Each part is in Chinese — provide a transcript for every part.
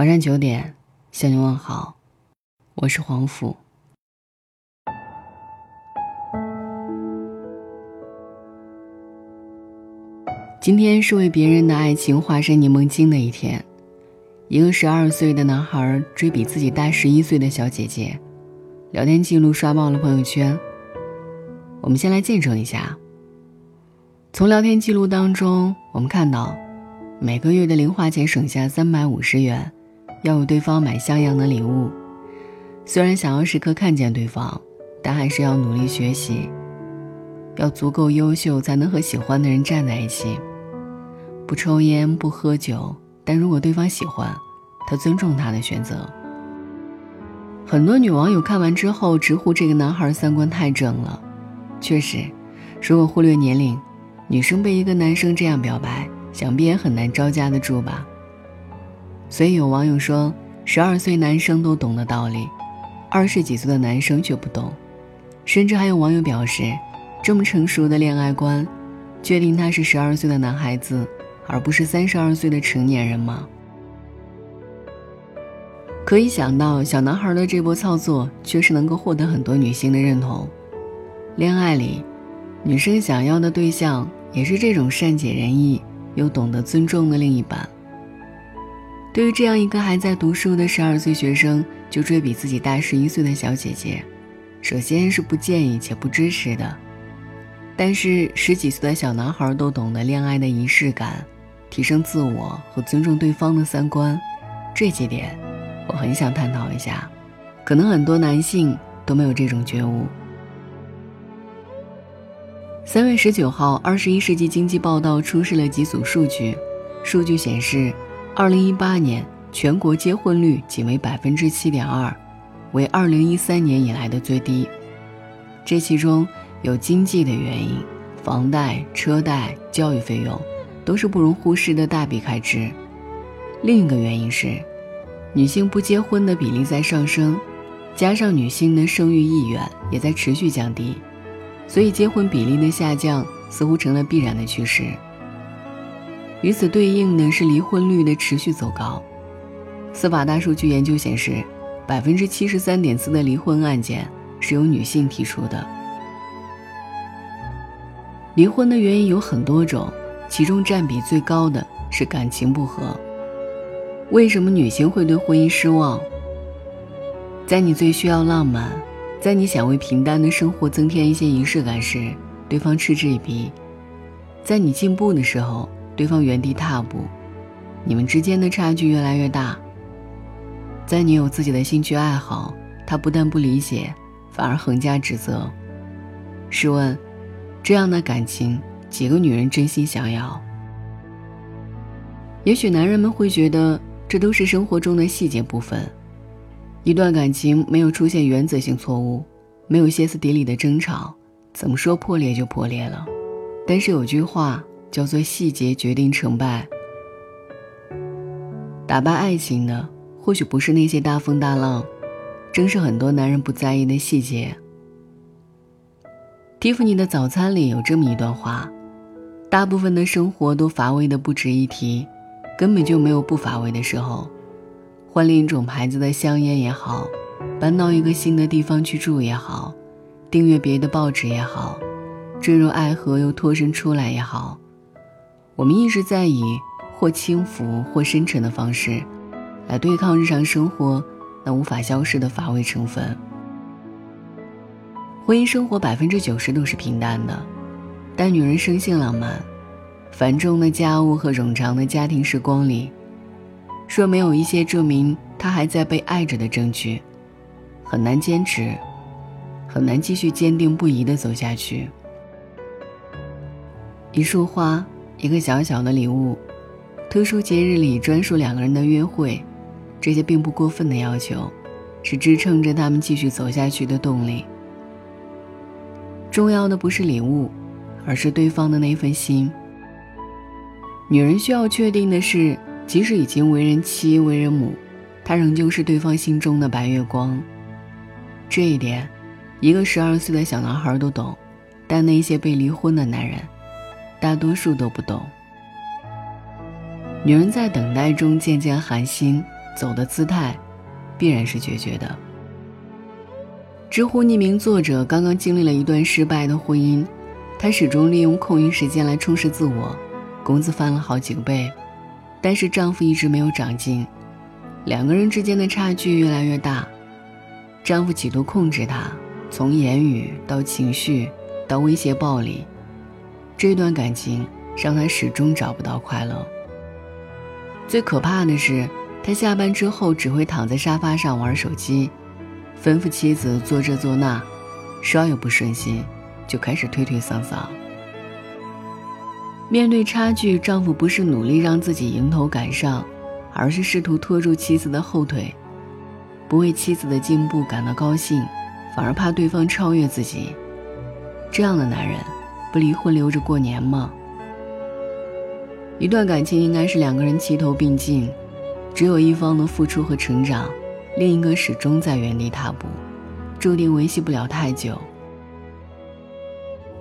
晚上九点，向你问好，我是黄甫。今天是为别人的爱情化身柠檬精的一天。一个十二岁的男孩追比自己大十一岁的小姐姐，聊天记录刷爆了朋友圈。我们先来见证一下。从聊天记录当中，我们看到，每个月的零花钱省下三百五十元。要为对方买像样的礼物，虽然想要时刻看见对方，但还是要努力学习，要足够优秀才能和喜欢的人站在一起。不抽烟，不喝酒，但如果对方喜欢，他尊重他的选择。很多女网友看完之后直呼这个男孩三观太正了。确实，如果忽略年龄，女生被一个男生这样表白，想必也很难招架得住吧。所以有网友说，十二岁男生都懂的道理，二十几岁的男生却不懂。甚至还有网友表示，这么成熟的恋爱观，确定他是十二岁的男孩子，而不是三十二岁的成年人吗？可以想到，小男孩的这波操作确实能够获得很多女性的认同。恋爱里，女生想要的对象也是这种善解人意又懂得尊重的另一半。对于这样一个还在读书的十二岁学生就追比自己大十一岁的小姐姐，首先是不建议且不支持的。但是十几岁的小男孩都懂得恋爱的仪式感，提升自我和尊重对方的三观，这几点我很想探讨一下。可能很多男性都没有这种觉悟。三月十九号，《二十一世纪经济报道》出示了几组数据，数据显示。二零一八年全国结婚率仅为百分之七点二，为二零一三年以来的最低。这其中有经济的原因，房贷、车贷、教育费用都是不容忽视的大笔开支。另一个原因是，女性不结婚的比例在上升，加上女性的生育意愿也在持续降低，所以结婚比例的下降似乎成了必然的趋势。与此对应的是离婚率的持续走高。司法大数据研究显示，百分之七十三点四的离婚案件是由女性提出的。离婚的原因有很多种，其中占比最高的是感情不和。为什么女性会对婚姻失望？在你最需要浪漫，在你想为平淡的生活增添一些仪式感时，对方嗤之以鼻；在你进步的时候，对方原地踏步，你们之间的差距越来越大。在你有自己的兴趣爱好，他不但不理解，反而横加指责。试问，这样的感情，几个女人真心想要？也许男人们会觉得，这都是生活中的细节部分。一段感情没有出现原则性错误，没有歇斯底里的争吵，怎么说破裂就破裂了？但是有句话。叫做细节决定成败。打败爱情的，或许不是那些大风大浪，正是很多男人不在意的细节。蒂芙尼的早餐里有这么一段话：大部分的生活都乏味的不值一提，根本就没有不乏味的时候。换另一种牌子的香烟也好，搬到一个新的地方去住也好，订阅别的报纸也好，坠入爱河又脱身出来也好。我们一直在以或轻浮或深沉的方式，来对抗日常生活那无法消失的乏味成分。婚姻生活百分之九十都是平淡的，但女人生性浪漫，繁重的家务和冗长的家庭时光里，若没有一些证明她还在被爱着的证据，很难坚持，很难继续坚定不移地走下去。一束花。一个小小的礼物，特殊节日里专属两个人的约会，这些并不过分的要求，是支撑着他们继续走下去的动力。重要的不是礼物，而是对方的那份心。女人需要确定的是，即使已经为人妻、为人母，她仍旧是对方心中的白月光。这一点，一个十二岁的小男孩都懂，但那些被离婚的男人。大多数都不懂。女人在等待中渐渐寒心，走的姿态，必然是决绝的。知乎匿名作者刚刚经历了一段失败的婚姻，她始终利用空余时间来充实自我，工资翻了好几个倍，但是丈夫一直没有长进，两个人之间的差距越来越大，丈夫企图控制她，从言语到情绪到威胁暴力，这段感情让他始终找不到快乐。最可怕的是，他下班之后只会躺在沙发上玩手机。吩咐妻子做这做那，稍有不顺心，就开始推推搡搡。面对差距，丈夫不是努力让自己迎头赶上，而是试图拖住妻子的后腿，不为妻子的进步感到高兴，反而怕对方超越自己。这样的男人，不离婚留着过年吗？一段感情应该是两个人齐头并进，只有一方的付出和成长。另一个始终在原地踏步，注定维系不了太久。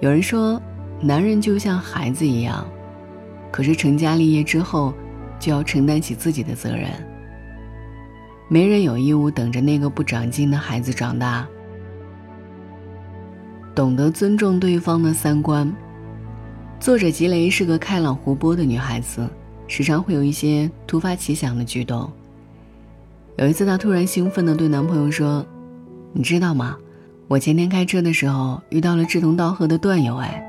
有人说，男人就像孩子一样，可是成家立业之后，就要承担起自己的责任。没人有义务等着那个不长进的孩子长大。懂得尊重对方的三观。作者吉雷是个开朗活泼的女孩子，时常会有一些突发奇想的举动。有一次，她突然兴奋地对男朋友说：“你知道吗？我前天开车的时候遇到了志同道合的段友。”哎，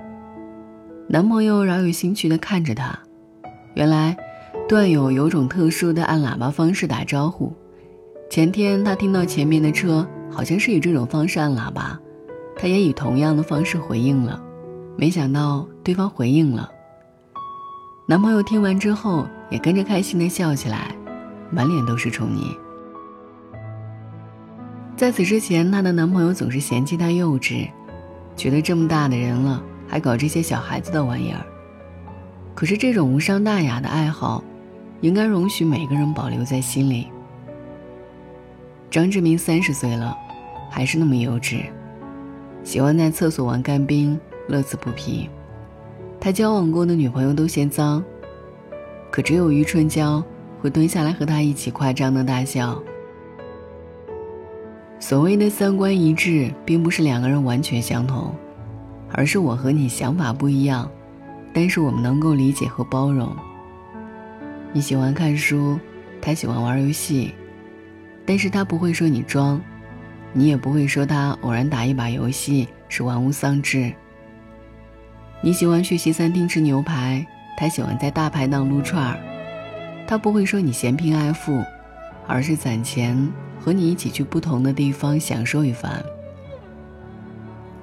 男朋友饶有兴趣地看着她。原来，段友有种特殊的按喇叭方式打招呼。前天他听到前面的车好像是以这种方式按喇叭，他也以同样的方式回应了。没想到对方回应了。男朋友听完之后也跟着开心地笑起来，满脸都是宠溺。在此之前，她的男朋友总是嫌弃她幼稚，觉得这么大的人了还搞这些小孩子的玩意儿。可是这种无伤大雅的爱好，应该容许每个人保留在心里。张志明三十岁了，还是那么幼稚，喜欢在厕所玩干冰，乐此不疲。他交往过的女朋友都嫌脏，可只有余春娇会蹲下来和他一起夸张的大笑。所谓的三观一致，并不是两个人完全相同，而是我和你想法不一样，但是我们能够理解和包容。你喜欢看书，他喜欢玩游戏，但是他不会说你装，你也不会说他偶然打一把游戏是玩物丧志。你喜欢去西餐厅吃牛排，他喜欢在大排档撸串儿，他不会说你嫌贫爱富，而是攒钱。和你一起去不同的地方享受一番，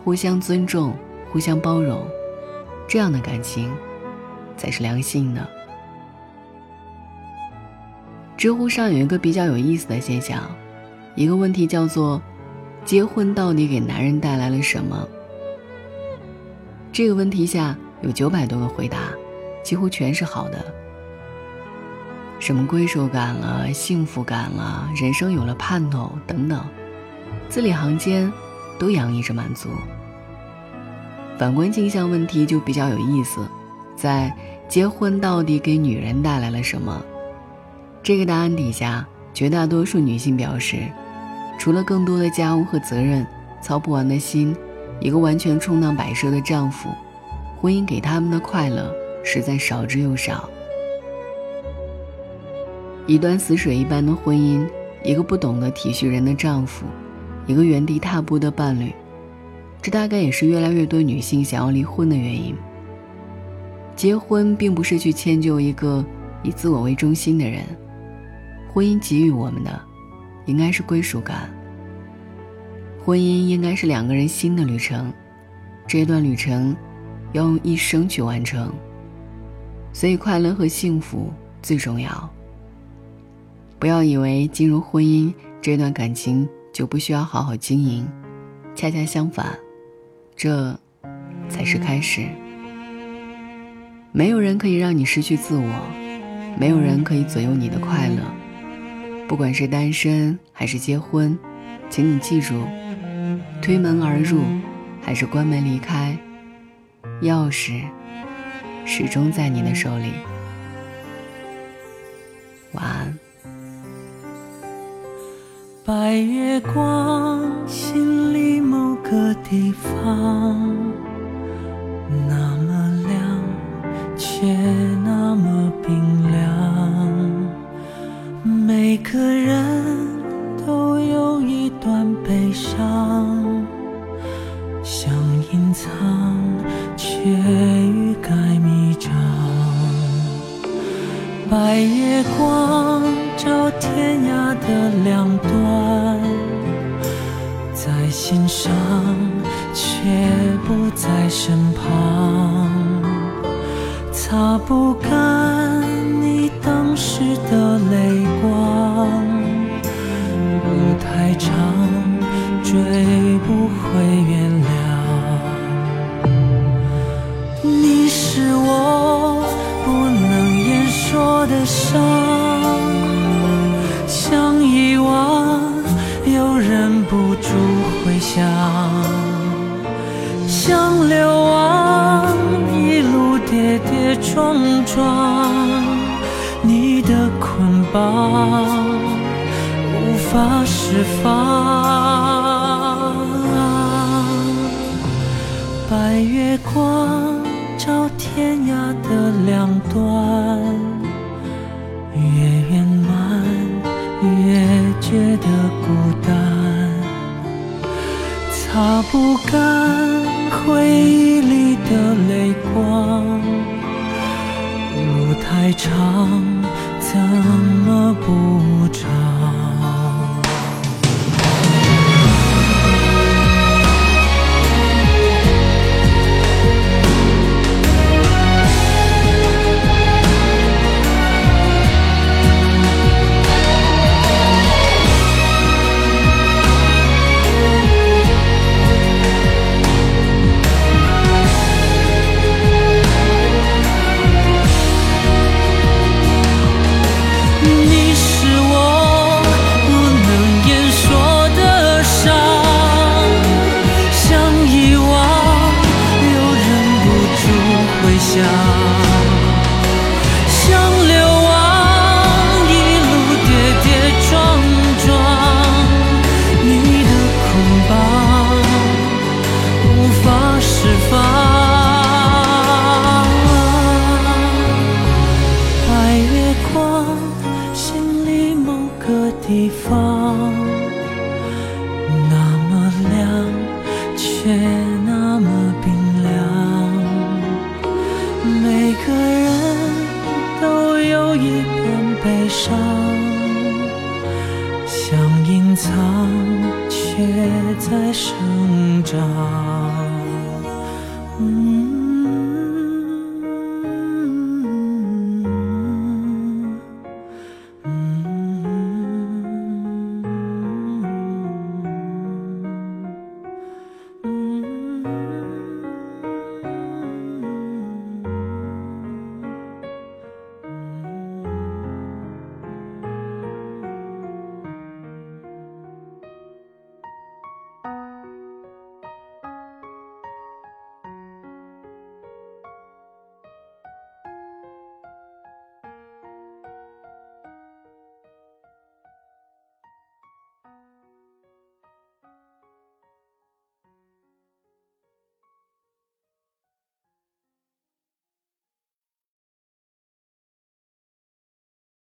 互相尊重，互相包容，这样的感情才是良性的。知乎上有一个比较有意思的现象，一个问题叫做“结婚到底给男人带来了什么？”这个问题下有九百多个回答，几乎全是好的。什么归属感了，幸福感了，人生有了盼头等等，字里行间都洋溢着满足。反观镜像问题就比较有意思，在结婚到底给女人带来了什么？这个答案底下，绝大多数女性表示，除了更多的家务和责任，操不完的心，一个完全充当摆设的丈夫，婚姻给他们的快乐实在少之又少。一段死水一般的婚姻，一个不懂得体恤人的丈夫，一个原地踏步的伴侣，这大概也是越来越多女性想要离婚的原因。结婚并不是去迁就一个以自我为中心的人，婚姻给予我们的，应该是归属感。婚姻应该是两个人新的旅程，这段旅程要用一生去完成，所以快乐和幸福最重要。不要以为进入婚姻这段感情就不需要好好经营，恰恰相反，这才是开始。没有人可以让你失去自我，没有人可以左右你的快乐。不管是单身还是结婚，请你记住：推门而入还是关门离开，钥匙始终在你的手里。晚安。白月光，心里某个地方，个人都有一段悲伤，想隐藏，却欲盖弥彰。白月光照天涯的两端，在心上，却不在身旁，擦不干你当时的泪光。追不回原谅。你是我不能言说的伤，想遗忘又忍不住回想，想流亡一路跌跌撞撞，你的捆绑无法释放。白月光照天涯的两端，越圆满越觉得孤单，擦不干回忆里的泪光，路太长，怎么不心里某个地方，那么亮，却那么冰凉。每个人都有一片悲伤，想隐藏，却在生长。